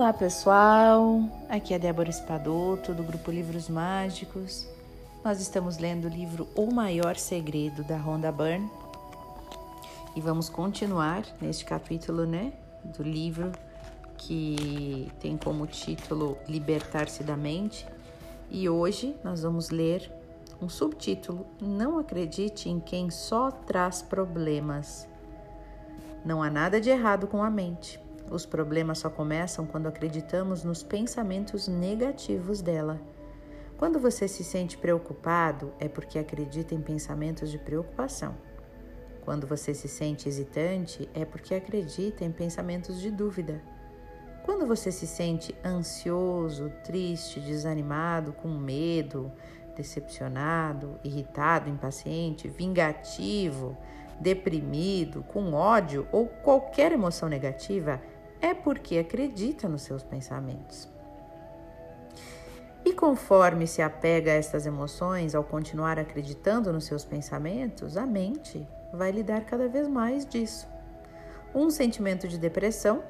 Olá pessoal, aqui é Débora Espadoto do grupo Livros Mágicos. Nós estamos lendo o livro O Maior Segredo da Rhonda Byrne e vamos continuar neste capítulo, né, do livro que tem como título Libertar-se da Mente. E hoje nós vamos ler um subtítulo: Não acredite em quem só traz problemas. Não há nada de errado com a mente. Os problemas só começam quando acreditamos nos pensamentos negativos dela. Quando você se sente preocupado, é porque acredita em pensamentos de preocupação. Quando você se sente hesitante, é porque acredita em pensamentos de dúvida. Quando você se sente ansioso, triste, desanimado, com medo, decepcionado, irritado, impaciente, vingativo, deprimido, com ódio ou qualquer emoção negativa, é porque acredita nos seus pensamentos. E conforme se apega a estas emoções, ao continuar acreditando nos seus pensamentos, a mente vai lidar cada vez mais disso. Um sentimento de depressão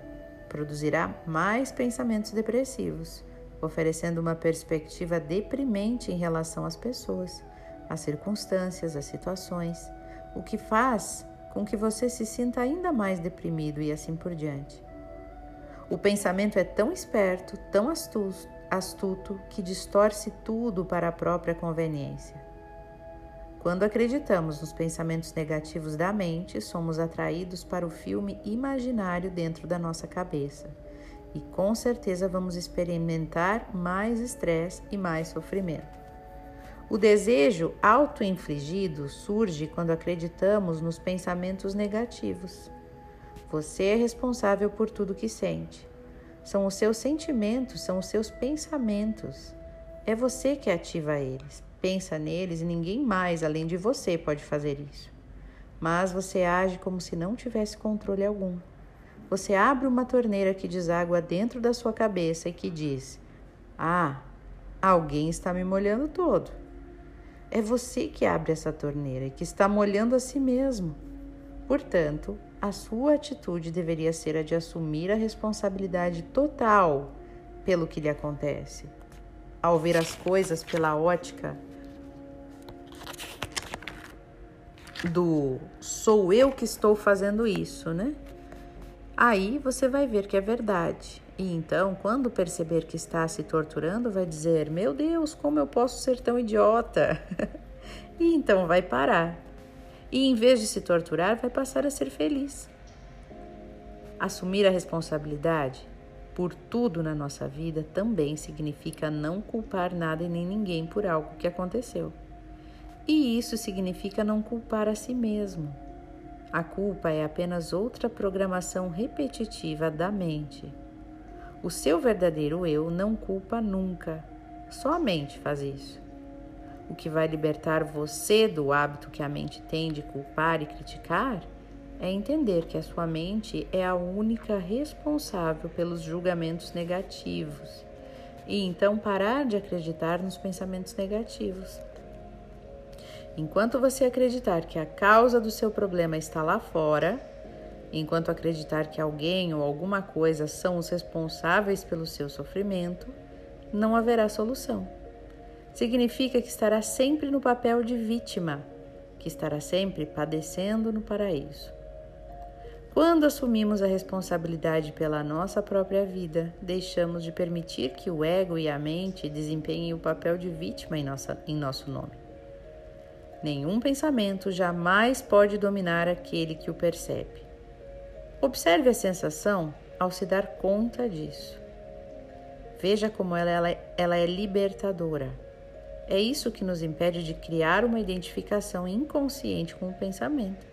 produzirá mais pensamentos depressivos, oferecendo uma perspectiva deprimente em relação às pessoas, às circunstâncias, às situações, o que faz com que você se sinta ainda mais deprimido e assim por diante. O pensamento é tão esperto, tão astuto, que distorce tudo para a própria conveniência. Quando acreditamos nos pensamentos negativos da mente, somos atraídos para o filme imaginário dentro da nossa cabeça. E com certeza vamos experimentar mais estresse e mais sofrimento. O desejo auto-infligido surge quando acreditamos nos pensamentos negativos. Você é responsável por tudo que sente. São os seus sentimentos, são os seus pensamentos. É você que ativa eles. Pensa neles e ninguém mais além de você pode fazer isso. Mas você age como se não tivesse controle algum. Você abre uma torneira que deságua dentro da sua cabeça e que diz: Ah, alguém está me molhando todo. É você que abre essa torneira e que está molhando a si mesmo. Portanto, a sua atitude deveria ser a de assumir a responsabilidade total pelo que lhe acontece. Ao ver as coisas pela ótica do sou eu que estou fazendo isso, né? Aí você vai ver que é verdade. E então, quando perceber que está se torturando, vai dizer: Meu Deus, como eu posso ser tão idiota? e então vai parar e, em vez de se torturar, vai passar a ser feliz. Assumir a responsabilidade por tudo na nossa vida também significa não culpar nada e nem ninguém por algo que aconteceu. E isso significa não culpar a si mesmo. A culpa é apenas outra programação repetitiva da mente. O seu verdadeiro eu não culpa nunca, só a mente faz isso. O que vai libertar você do hábito que a mente tem de culpar e criticar é entender que a sua mente é a única responsável pelos julgamentos negativos e então parar de acreditar nos pensamentos negativos. Enquanto você acreditar que a causa do seu problema está lá fora, enquanto acreditar que alguém ou alguma coisa são os responsáveis pelo seu sofrimento, não haverá solução significa que estará sempre no papel de vítima, que estará sempre padecendo no paraíso. Quando assumimos a responsabilidade pela nossa própria vida, deixamos de permitir que o ego e a mente desempenhem o papel de vítima em, nossa, em nosso nome. Nenhum pensamento jamais pode dominar aquele que o percebe. Observe a sensação ao se dar conta disso. Veja como ela, ela, ela é libertadora. É isso que nos impede de criar uma identificação inconsciente com o pensamento.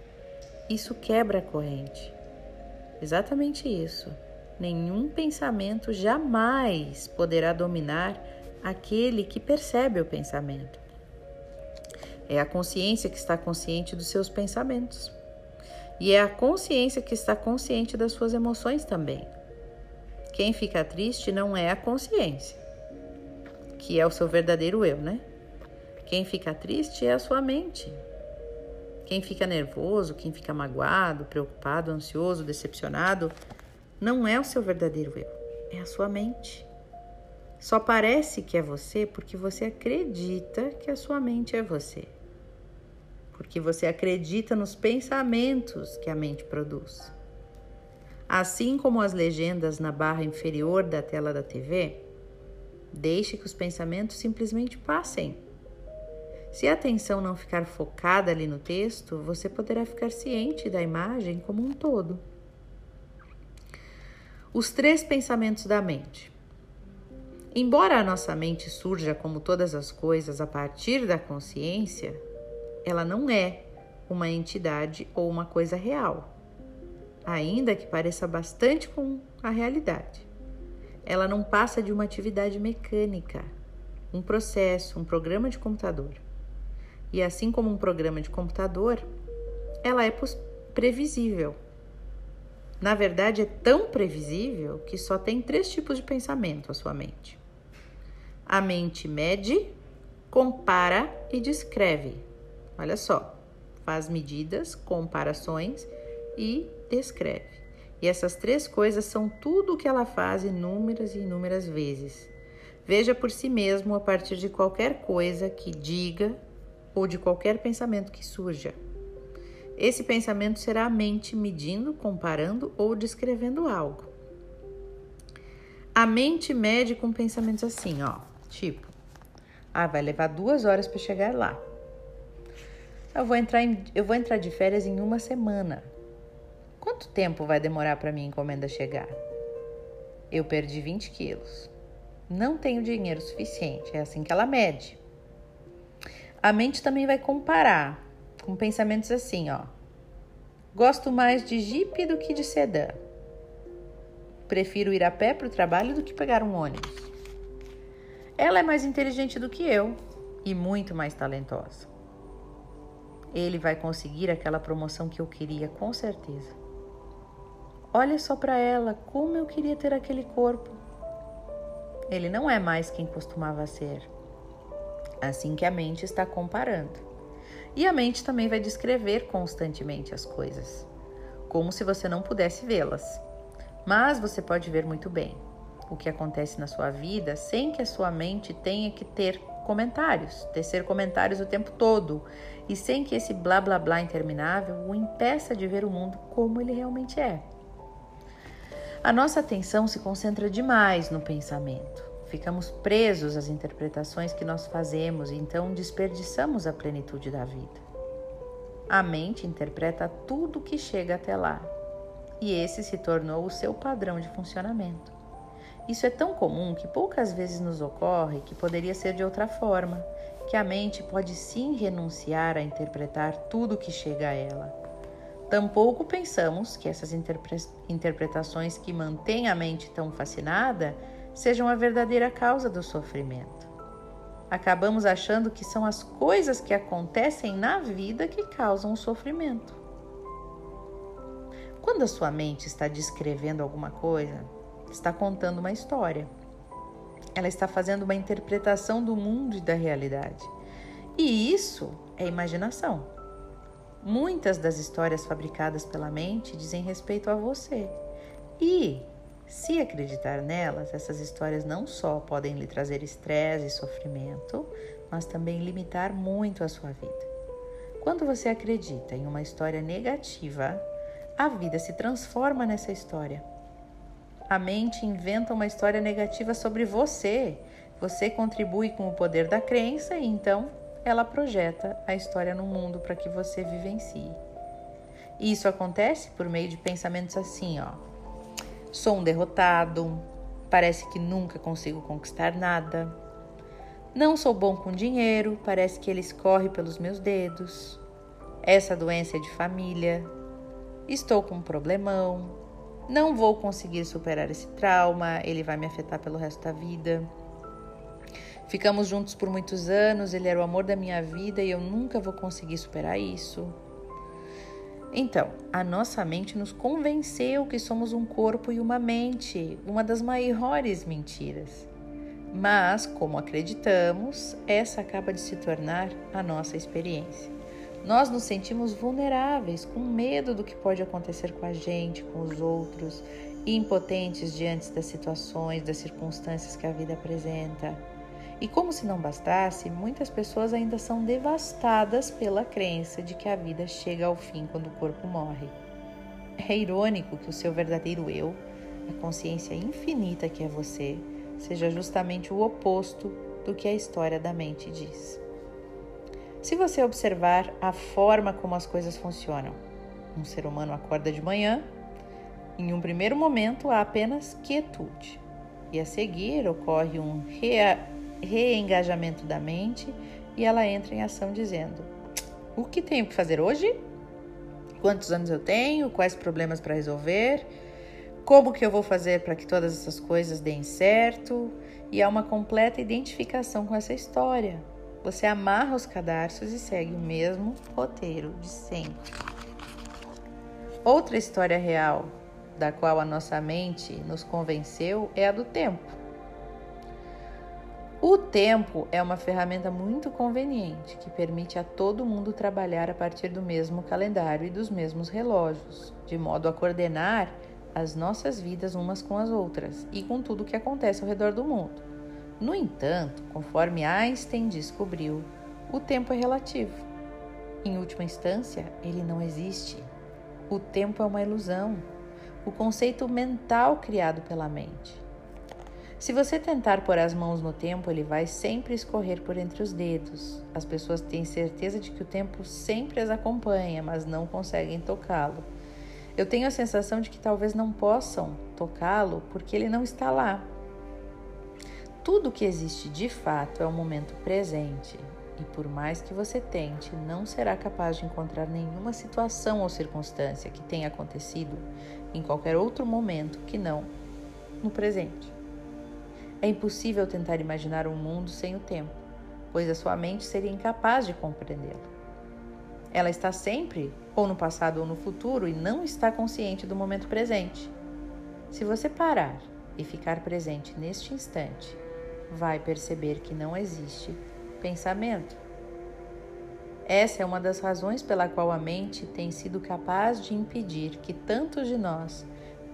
Isso quebra a corrente. Exatamente isso. Nenhum pensamento jamais poderá dominar aquele que percebe o pensamento. É a consciência que está consciente dos seus pensamentos. E é a consciência que está consciente das suas emoções também. Quem fica triste não é a consciência, que é o seu verdadeiro eu, né? Quem fica triste é a sua mente. Quem fica nervoso, quem fica magoado, preocupado, ansioso, decepcionado, não é o seu verdadeiro eu. é a sua mente. Só parece que é você porque você acredita que a sua mente é você. Porque você acredita nos pensamentos que a mente produz. Assim como as legendas na barra inferior da tela da TV, deixe que os pensamentos simplesmente passem. Se a atenção não ficar focada ali no texto, você poderá ficar ciente da imagem como um todo. Os três pensamentos da mente. Embora a nossa mente surja como todas as coisas a partir da consciência, ela não é uma entidade ou uma coisa real, ainda que pareça bastante com a realidade. Ela não passa de uma atividade mecânica, um processo, um programa de computador. E assim como um programa de computador, ela é previsível. Na verdade, é tão previsível que só tem três tipos de pensamento a sua mente. A mente mede, compara e descreve. Olha só, faz medidas, comparações e descreve. E essas três coisas são tudo o que ela faz inúmeras e inúmeras vezes. Veja por si mesmo a partir de qualquer coisa que diga ou de qualquer pensamento que surja. Esse pensamento será a mente medindo, comparando ou descrevendo algo. A mente mede com pensamentos assim, ó. Tipo, ah, vai levar duas horas para chegar lá. Eu vou, entrar em, eu vou entrar de férias em uma semana. Quanto tempo vai demorar para minha encomenda chegar? Eu perdi 20 quilos. Não tenho dinheiro suficiente. É assim que ela mede. A mente também vai comparar com pensamentos assim, ó. Gosto mais de Jeep do que de sedã. Prefiro ir a pé para o trabalho do que pegar um ônibus. Ela é mais inteligente do que eu e muito mais talentosa. Ele vai conseguir aquela promoção que eu queria, com certeza. Olha só para ela, como eu queria ter aquele corpo. Ele não é mais quem costumava ser. Assim que a mente está comparando. E a mente também vai descrever constantemente as coisas, como se você não pudesse vê-las. Mas você pode ver muito bem o que acontece na sua vida sem que a sua mente tenha que ter comentários, tecer comentários o tempo todo e sem que esse blá blá blá interminável o impeça de ver o mundo como ele realmente é. A nossa atenção se concentra demais no pensamento. Ficamos presos às interpretações que nós fazemos então desperdiçamos a plenitude da vida. A mente interpreta tudo que chega até lá, e esse se tornou o seu padrão de funcionamento. Isso é tão comum que poucas vezes nos ocorre que poderia ser de outra forma, que a mente pode sim renunciar a interpretar tudo que chega a ela. Tampouco pensamos que essas interpre interpretações que mantêm a mente tão fascinada sejam a verdadeira causa do sofrimento. Acabamos achando que são as coisas que acontecem na vida que causam o sofrimento. Quando a sua mente está descrevendo alguma coisa, está contando uma história. Ela está fazendo uma interpretação do mundo e da realidade. E isso é imaginação. Muitas das histórias fabricadas pela mente dizem respeito a você. E, se acreditar nelas, essas histórias não só podem lhe trazer estresse e sofrimento, mas também limitar muito a sua vida. Quando você acredita em uma história negativa, a vida se transforma nessa história a mente inventa uma história negativa sobre você. Você contribui com o poder da crença e então ela projeta a história no mundo para que você vivencie. E isso acontece por meio de pensamentos assim, ó. Sou um derrotado, parece que nunca consigo conquistar nada. Não sou bom com dinheiro, parece que ele escorre pelos meus dedos. Essa doença é de família. Estou com um problemão. Não vou conseguir superar esse trauma, ele vai me afetar pelo resto da vida. Ficamos juntos por muitos anos, ele era o amor da minha vida e eu nunca vou conseguir superar isso. Então, a nossa mente nos convenceu que somos um corpo e uma mente, uma das maiores mentiras. Mas, como acreditamos, essa acaba de se tornar a nossa experiência. Nós nos sentimos vulneráveis, com medo do que pode acontecer com a gente, com os outros, impotentes diante das situações, das circunstâncias que a vida apresenta. E como se não bastasse, muitas pessoas ainda são devastadas pela crença de que a vida chega ao fim quando o corpo morre. É irônico que o seu verdadeiro eu, a consciência infinita que é você, seja justamente o oposto do que a história da mente diz. Se você observar a forma como as coisas funcionam, um ser humano acorda de manhã, em um primeiro momento há apenas quietude, e a seguir ocorre um rea reengajamento da mente e ela entra em ação dizendo: O que tenho que fazer hoje? Quantos anos eu tenho? Quais problemas para resolver? Como que eu vou fazer para que todas essas coisas deem certo? E há uma completa identificação com essa história. Você amarra os cadarços e segue o mesmo roteiro de sempre. Outra história real da qual a nossa mente nos convenceu é a do tempo. O tempo é uma ferramenta muito conveniente que permite a todo mundo trabalhar a partir do mesmo calendário e dos mesmos relógios, de modo a coordenar as nossas vidas umas com as outras e com tudo o que acontece ao redor do mundo. No entanto, conforme Einstein descobriu, o tempo é relativo. Em última instância, ele não existe. O tempo é uma ilusão, o conceito mental criado pela mente. Se você tentar pôr as mãos no tempo, ele vai sempre escorrer por entre os dedos. As pessoas têm certeza de que o tempo sempre as acompanha, mas não conseguem tocá-lo. Eu tenho a sensação de que talvez não possam tocá-lo porque ele não está lá. Tudo que existe de fato é o momento presente, e por mais que você tente, não será capaz de encontrar nenhuma situação ou circunstância que tenha acontecido em qualquer outro momento que não no presente. É impossível tentar imaginar um mundo sem o tempo, pois a sua mente seria incapaz de compreendê-lo. Ela está sempre ou no passado ou no futuro e não está consciente do momento presente. Se você parar e ficar presente neste instante, vai perceber que não existe pensamento. Essa é uma das razões pela qual a mente tem sido capaz de impedir que tantos de nós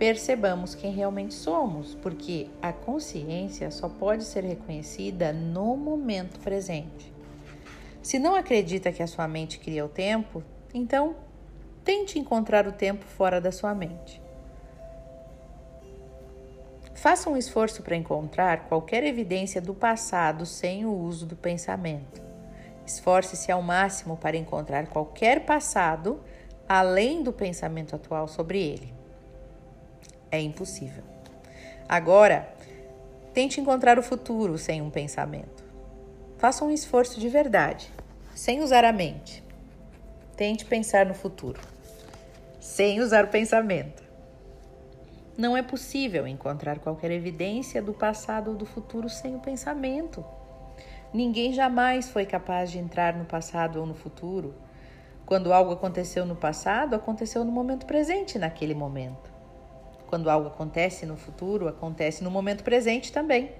percebamos quem realmente somos, porque a consciência só pode ser reconhecida no momento presente. Se não acredita que a sua mente cria o tempo, então tente encontrar o tempo fora da sua mente. Faça um esforço para encontrar qualquer evidência do passado sem o uso do pensamento. Esforce-se ao máximo para encontrar qualquer passado além do pensamento atual sobre ele é impossível. Agora, tente encontrar o futuro sem um pensamento. Faça um esforço de verdade, sem usar a mente. Tente pensar no futuro, sem usar o pensamento. Não é possível encontrar qualquer evidência do passado ou do futuro sem o pensamento. Ninguém jamais foi capaz de entrar no passado ou no futuro. Quando algo aconteceu no passado, aconteceu no momento presente naquele momento. Quando algo acontece no futuro, acontece no momento presente também.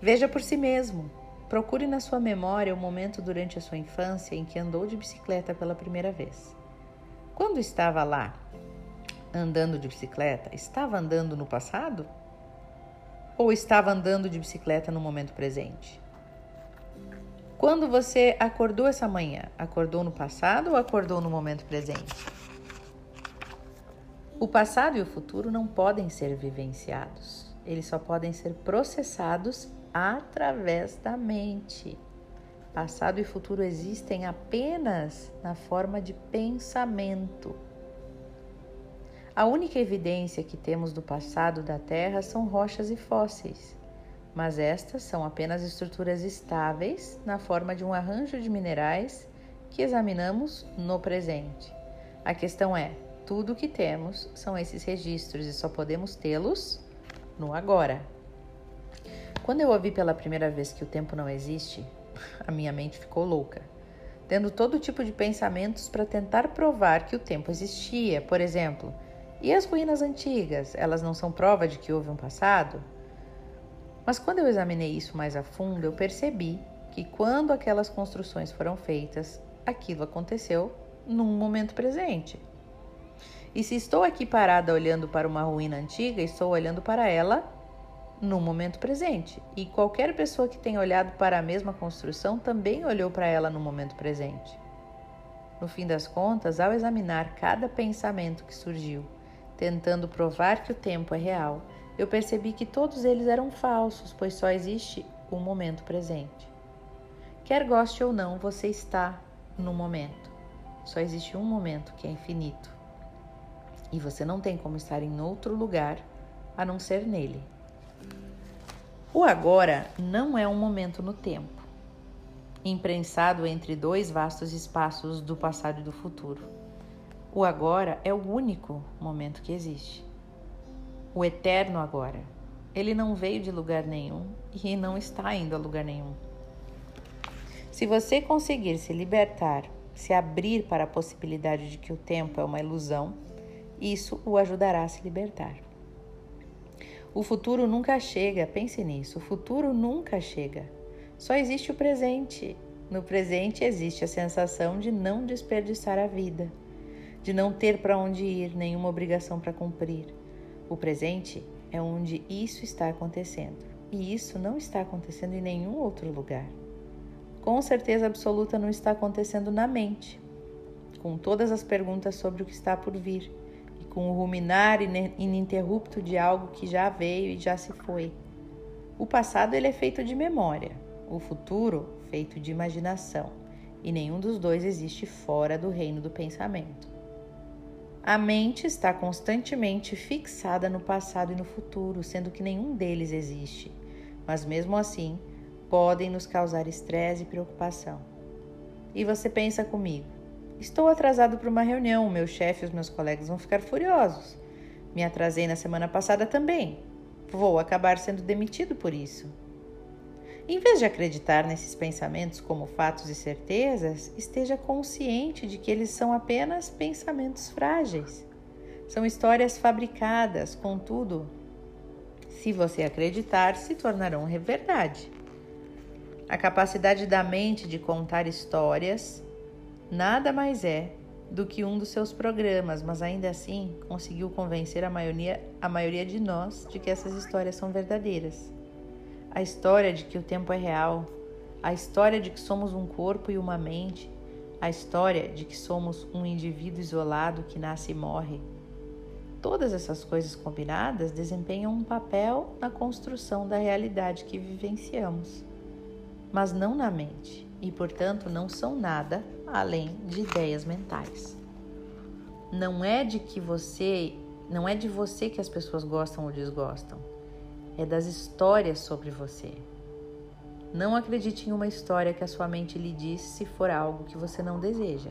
Veja por si mesmo. Procure na sua memória o momento durante a sua infância em que andou de bicicleta pela primeira vez. Quando estava lá, andando de bicicleta, estava andando no passado? Ou estava andando de bicicleta no momento presente? Quando você acordou essa manhã, acordou no passado ou acordou no momento presente? O passado e o futuro não podem ser vivenciados, eles só podem ser processados através da mente. Passado e futuro existem apenas na forma de pensamento. A única evidência que temos do passado da Terra são rochas e fósseis, mas estas são apenas estruturas estáveis na forma de um arranjo de minerais que examinamos no presente. A questão é: tudo o que temos são esses registros e só podemos tê-los no agora. Quando eu ouvi pela primeira vez que o tempo não existe, a minha mente ficou louca, tendo todo tipo de pensamentos para tentar provar que o tempo existia. Por exemplo, e as ruínas antigas? Elas não são prova de que houve um passado? Mas quando eu examinei isso mais a fundo, eu percebi que quando aquelas construções foram feitas, aquilo aconteceu num momento presente. E se estou aqui parada olhando para uma ruína antiga, estou olhando para ela no momento presente. E qualquer pessoa que tenha olhado para a mesma construção também olhou para ela no momento presente. No fim das contas, ao examinar cada pensamento que surgiu, tentando provar que o tempo é real, eu percebi que todos eles eram falsos, pois só existe o momento presente. Quer goste ou não, você está no momento. Só existe um momento que é infinito. E você não tem como estar em outro lugar a não ser nele. O agora não é um momento no tempo, imprensado entre dois vastos espaços do passado e do futuro. O agora é o único momento que existe. O eterno agora. Ele não veio de lugar nenhum e não está indo a lugar nenhum. Se você conseguir se libertar, se abrir para a possibilidade de que o tempo é uma ilusão, isso o ajudará a se libertar. O futuro nunca chega, pense nisso. O futuro nunca chega. Só existe o presente. No presente existe a sensação de não desperdiçar a vida, de não ter para onde ir, nenhuma obrigação para cumprir. O presente é onde isso está acontecendo, e isso não está acontecendo em nenhum outro lugar. Com certeza absoluta não está acontecendo na mente, com todas as perguntas sobre o que está por vir com o ruminar ininterrupto de algo que já veio e já se foi. O passado ele é feito de memória, o futuro feito de imaginação, e nenhum dos dois existe fora do reino do pensamento. A mente está constantemente fixada no passado e no futuro, sendo que nenhum deles existe, mas mesmo assim podem nos causar estresse e preocupação. E você pensa comigo, Estou atrasado para uma reunião, meu chefe e os meus colegas vão ficar furiosos. Me atrasei na semana passada também. Vou acabar sendo demitido por isso. Em vez de acreditar nesses pensamentos como fatos e certezas, esteja consciente de que eles são apenas pensamentos frágeis. São histórias fabricadas, contudo, se você acreditar, se tornarão verdade. A capacidade da mente de contar histórias nada mais é do que um dos seus programas, mas ainda assim conseguiu convencer a maioria, a maioria de nós de que essas histórias são verdadeiras. A história de que o tempo é real, a história de que somos um corpo e uma mente, a história de que somos um indivíduo isolado que nasce e morre. Todas essas coisas combinadas desempenham um papel na construção da realidade que vivenciamos, mas não na mente e, portanto, não são nada além de ideias mentais. Não é de que você, não é de você que as pessoas gostam ou desgostam. É das histórias sobre você. Não acredite em uma história que a sua mente lhe diz se for algo que você não deseja.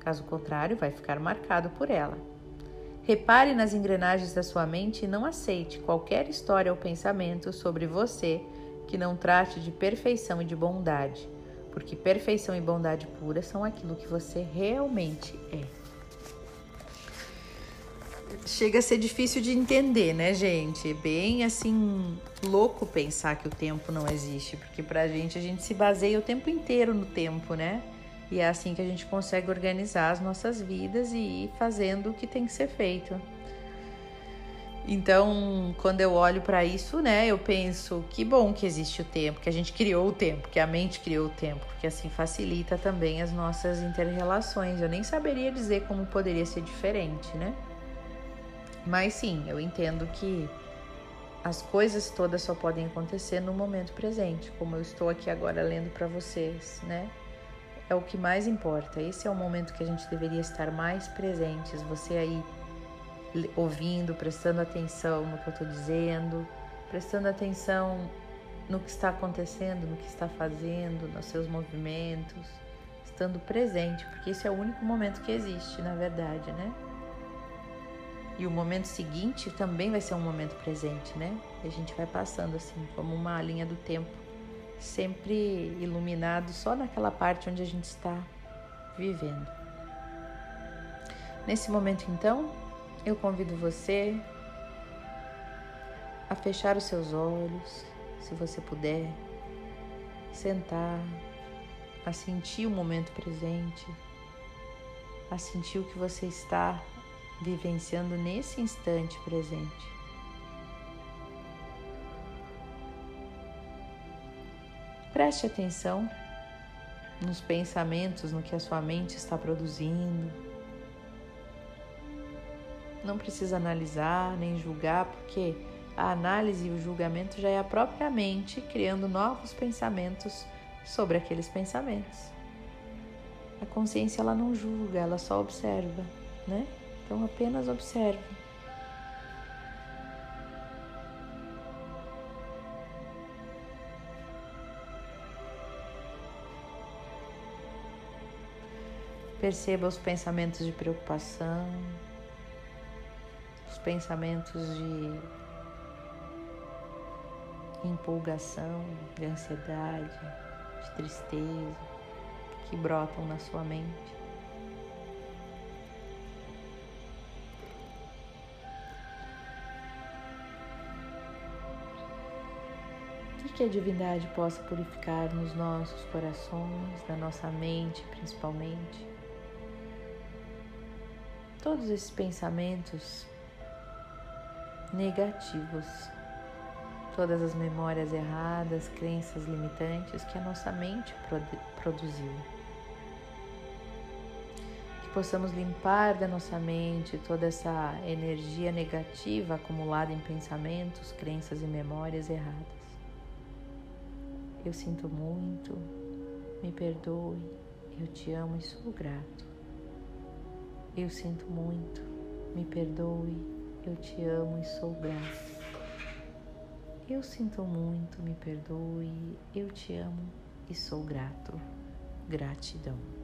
Caso contrário, vai ficar marcado por ela. Repare nas engrenagens da sua mente e não aceite qualquer história ou pensamento sobre você que não trate de perfeição e de bondade porque perfeição e bondade pura são aquilo que você realmente é. Chega a ser difícil de entender, né, gente? É bem assim louco pensar que o tempo não existe, porque pra gente a gente se baseia o tempo inteiro no tempo, né? E é assim que a gente consegue organizar as nossas vidas e ir fazendo o que tem que ser feito. Então, quando eu olho para isso, né, eu penso que bom que existe o tempo, que a gente criou o tempo, que a mente criou o tempo, porque assim facilita também as nossas interrelações. Eu nem saberia dizer como poderia ser diferente, né? Mas sim, eu entendo que as coisas todas só podem acontecer no momento presente, como eu estou aqui agora lendo para vocês, né? É o que mais importa. Esse é o momento que a gente deveria estar mais presentes. Você aí ouvindo, prestando atenção no que eu estou dizendo, prestando atenção no que está acontecendo, no que está fazendo, nos seus movimentos, estando presente, porque esse é o único momento que existe, na verdade, né? E o momento seguinte também vai ser um momento presente, né? E a gente vai passando assim, como uma linha do tempo, sempre iluminado só naquela parte onde a gente está vivendo. Nesse momento, então, eu convido você a fechar os seus olhos, se você puder, sentar, a sentir o momento presente, a sentir o que você está vivenciando nesse instante presente. Preste atenção nos pensamentos, no que a sua mente está produzindo. Não precisa analisar nem julgar, porque a análise e o julgamento já é a própria mente criando novos pensamentos sobre aqueles pensamentos. A consciência ela não julga, ela só observa, né? Então apenas observe. Perceba os pensamentos de preocupação, pensamentos de empolgação, de ansiedade, de tristeza que brotam na sua mente. Que a divindade possa purificar nos nossos corações, na nossa mente principalmente todos esses pensamentos negativos, todas as memórias erradas, crenças limitantes que a nossa mente produziu. Que possamos limpar da nossa mente toda essa energia negativa acumulada em pensamentos, crenças e memórias erradas. Eu sinto muito, me perdoe, eu te amo e sou grato. Eu sinto muito, me perdoe, eu te amo e sou grato. Eu sinto muito, me perdoe, eu te amo e sou grato. Gratidão.